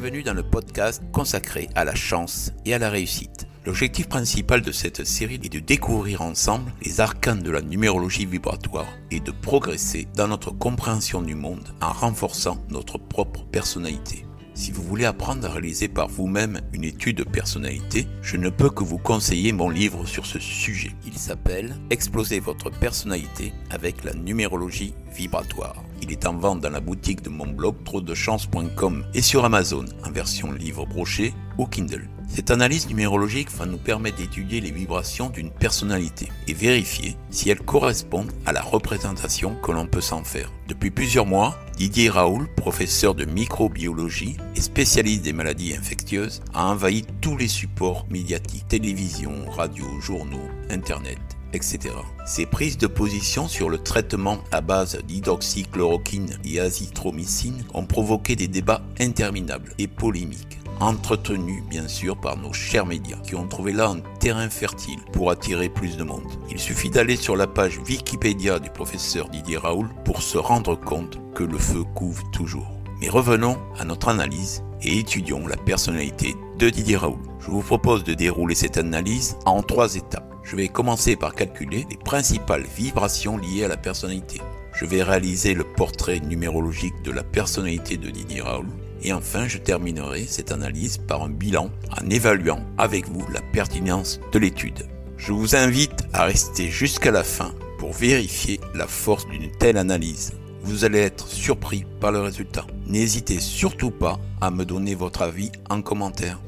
Bienvenue dans le podcast consacré à la chance et à la réussite. L'objectif principal de cette série est de découvrir ensemble les arcanes de la numérologie vibratoire et de progresser dans notre compréhension du monde en renforçant notre propre personnalité. Si vous voulez apprendre à réaliser par vous-même une étude de personnalité, je ne peux que vous conseiller mon livre sur ce sujet. Il s'appelle Exploser votre personnalité avec la numérologie vibratoire. Il est en vente dans la boutique de mon blog trodechance.com et sur Amazon en version livre broché ou Kindle. Cette analyse numérologique va nous permettre d'étudier les vibrations d'une personnalité et vérifier si elles correspondent à la représentation que l'on peut s'en faire. Depuis plusieurs mois, Didier Raoul, professeur de microbiologie et spécialiste des maladies infectieuses, a envahi tous les supports médiatiques, télévision, radio, journaux, internet, etc. Ses prises de position sur le traitement à base d'hydroxychloroquine et azithromycine ont provoqué des débats interminables et polémiques entretenu bien sûr par nos chers médias, qui ont trouvé là un terrain fertile pour attirer plus de monde. Il suffit d'aller sur la page Wikipédia du professeur Didier Raoul pour se rendre compte que le feu couvre toujours. Mais revenons à notre analyse et étudions la personnalité de Didier Raoul. Je vous propose de dérouler cette analyse en trois étapes. Je vais commencer par calculer les principales vibrations liées à la personnalité. Je vais réaliser le portrait numérologique de la personnalité de Didier Raoul. Et enfin, je terminerai cette analyse par un bilan en évaluant avec vous la pertinence de l'étude. Je vous invite à rester jusqu'à la fin pour vérifier la force d'une telle analyse. Vous allez être surpris par le résultat. N'hésitez surtout pas à me donner votre avis en commentaire.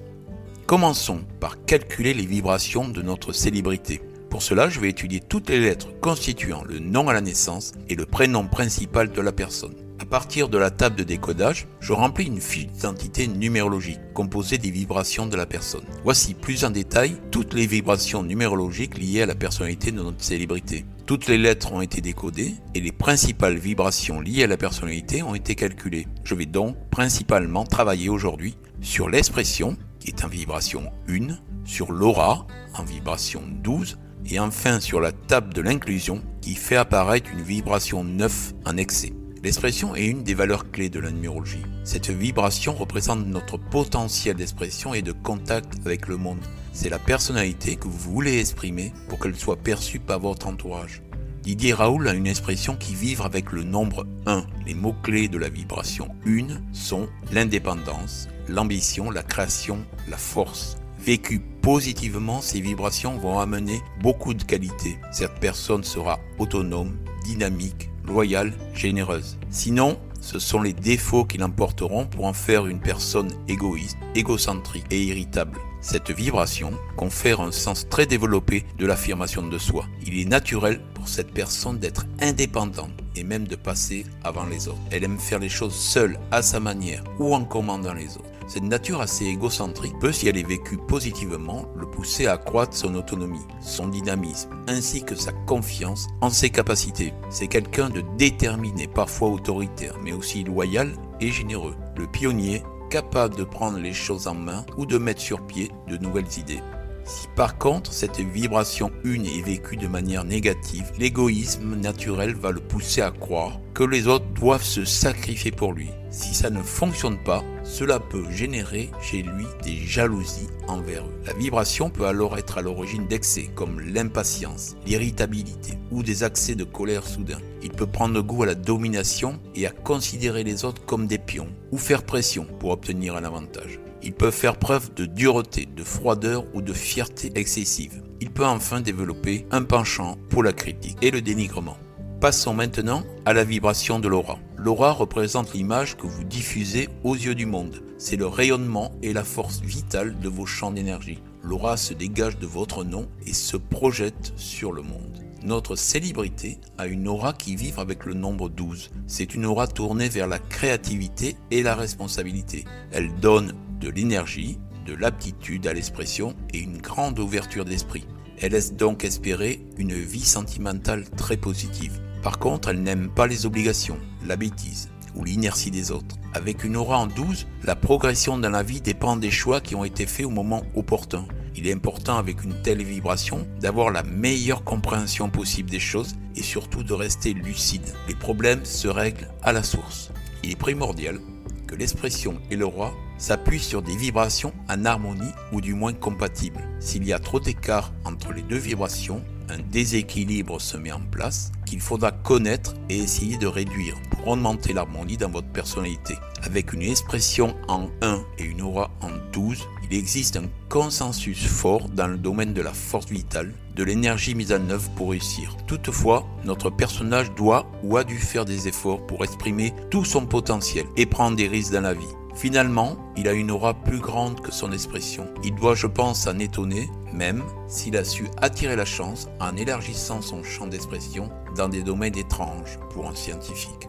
Commençons par calculer les vibrations de notre célébrité. Pour cela, je vais étudier toutes les lettres constituant le nom à la naissance et le prénom principal de la personne. À partir de la table de décodage, je remplis une fiche d'identité numérologique composée des vibrations de la personne. Voici plus en détail toutes les vibrations numérologiques liées à la personnalité de notre célébrité. Toutes les lettres ont été décodées et les principales vibrations liées à la personnalité ont été calculées. Je vais donc principalement travailler aujourd'hui sur l'expression, qui est en vibration 1, sur l'aura, en vibration 12, et enfin sur la table de l'inclusion, qui fait apparaître une vibration 9 en excès. L'expression est une des valeurs clés de la numérologie. Cette vibration représente notre potentiel d'expression et de contact avec le monde. C'est la personnalité que vous voulez exprimer pour qu'elle soit perçue par votre entourage. Didier Raoul a une expression qui vibre avec le nombre 1. Les mots-clés de la vibration 1 sont l'indépendance, l'ambition, la création, la force. Vécues positivement, ces vibrations vont amener beaucoup de qualités. Cette personne sera autonome, dynamique, loyale, généreuse. Sinon, ce sont les défauts qui l'emporteront pour en faire une personne égoïste, égocentrique et irritable. Cette vibration confère un sens très développé de l'affirmation de soi. Il est naturel pour cette personne d'être indépendante et même de passer avant les autres. Elle aime faire les choses seule, à sa manière ou en commandant les autres. Cette nature assez égocentrique peut, si elle est vécue positivement, le pousser à accroître son autonomie, son dynamisme, ainsi que sa confiance en ses capacités. C'est quelqu'un de déterminé, parfois autoritaire, mais aussi loyal et généreux. Le pionnier capable de prendre les choses en main ou de mettre sur pied de nouvelles idées. Si par contre cette vibration une est vécue de manière négative, l'égoïsme naturel va le pousser à croire que les autres doivent se sacrifier pour lui. Si ça ne fonctionne pas, cela peut générer chez lui des jalousies envers eux. La vibration peut alors être à l'origine d'excès comme l'impatience, l'irritabilité ou des accès de colère soudains. Il peut prendre goût à la domination et à considérer les autres comme des pions ou faire pression pour obtenir un avantage. Il peut faire preuve de dureté, de froideur ou de fierté excessive. Il peut enfin développer un penchant pour la critique et le dénigrement. Passons maintenant à la vibration de l'aura. L'aura représente l'image que vous diffusez aux yeux du monde. C'est le rayonnement et la force vitale de vos champs d'énergie. L'aura se dégage de votre nom et se projette sur le monde. Notre célébrité a une aura qui vibre avec le nombre 12. C'est une aura tournée vers la créativité et la responsabilité. Elle donne de l'énergie, de l'aptitude à l'expression et une grande ouverture d'esprit. Elle laisse donc espérer une vie sentimentale très positive. Par contre, elle n'aime pas les obligations, la bêtise ou l'inertie des autres. Avec une aura en 12, la progression dans la vie dépend des choix qui ont été faits au moment opportun. Il est important avec une telle vibration d'avoir la meilleure compréhension possible des choses et surtout de rester lucide. Les problèmes se règlent à la source. Il est primordial que l'expression et le roi s'appuie sur des vibrations en harmonie ou du moins compatibles. S'il y a trop d'écart entre les deux vibrations, un déséquilibre se met en place qu'il faudra connaître et essayer de réduire pour augmenter l'harmonie dans votre personnalité. Avec une expression en 1 et une aura en 12, il existe un consensus fort dans le domaine de la force vitale, de l'énergie mise en œuvre pour réussir. Toutefois, notre personnage doit ou a dû faire des efforts pour exprimer tout son potentiel et prendre des risques dans la vie. Finalement, il a une aura plus grande que son expression. Il doit, je pense, s'en étonner, même s'il a su attirer la chance en élargissant son champ d'expression dans des domaines étranges pour un scientifique.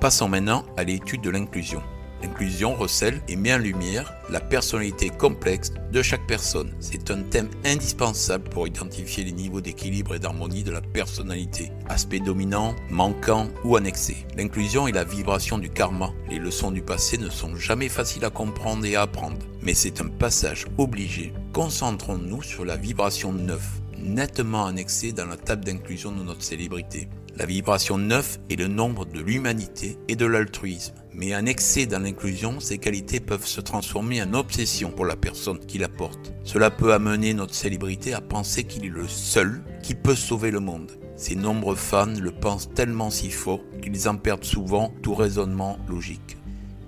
Passons maintenant à l'étude de l'inclusion. L'inclusion recèle et met en lumière la personnalité complexe de chaque personne. C'est un thème indispensable pour identifier les niveaux d'équilibre et d'harmonie de la personnalité, aspect dominant, manquant ou annexé. L'inclusion est la vibration du karma. Les leçons du passé ne sont jamais faciles à comprendre et à apprendre, mais c'est un passage obligé. Concentrons-nous sur la vibration 9, nettement annexée dans la table d'inclusion de notre célébrité. La vibration 9 est le nombre de l'humanité et de l'altruisme. Mais un excès dans l'inclusion, ces qualités peuvent se transformer en obsession pour la personne qui la porte. Cela peut amener notre célébrité à penser qu'il est le seul qui peut sauver le monde. Ces nombreux fans le pensent tellement si fort qu'ils en perdent souvent tout raisonnement logique.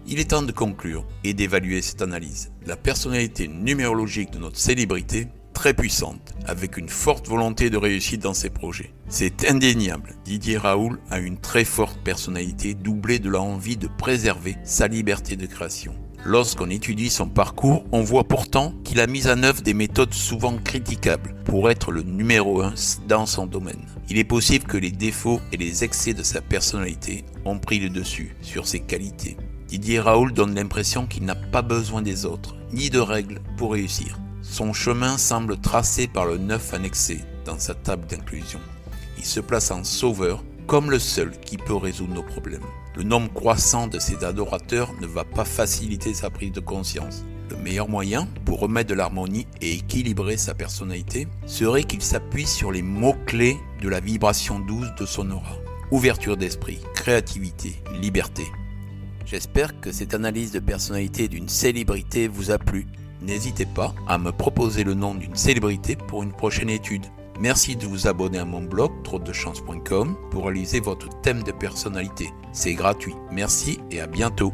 Il est temps de conclure et d'évaluer cette analyse. La personnalité numérologique de notre célébrité très puissante, avec une forte volonté de réussite dans ses projets. C'est indéniable, Didier Raoul a une très forte personnalité doublée de l'envie de préserver sa liberté de création. Lorsqu'on étudie son parcours, on voit pourtant qu'il a mis en œuvre des méthodes souvent critiquables pour être le numéro un dans son domaine. Il est possible que les défauts et les excès de sa personnalité ont pris le dessus sur ses qualités. Didier Raoul donne l'impression qu'il n'a pas besoin des autres, ni de règles pour réussir. Son chemin semble tracé par le neuf annexé dans sa table d'inclusion. Il se place en sauveur comme le seul qui peut résoudre nos problèmes. Le nombre croissant de ses adorateurs ne va pas faciliter sa prise de conscience. Le meilleur moyen pour remettre de l'harmonie et équilibrer sa personnalité serait qu'il s'appuie sur les mots-clés de la vibration douce de son aura. Ouverture d'esprit, créativité, liberté. J'espère que cette analyse de personnalité d'une célébrité vous a plu N'hésitez pas à me proposer le nom d'une célébrité pour une prochaine étude. Merci de vous abonner à mon blog trotdechance.com pour réaliser votre thème de personnalité. C'est gratuit. Merci et à bientôt.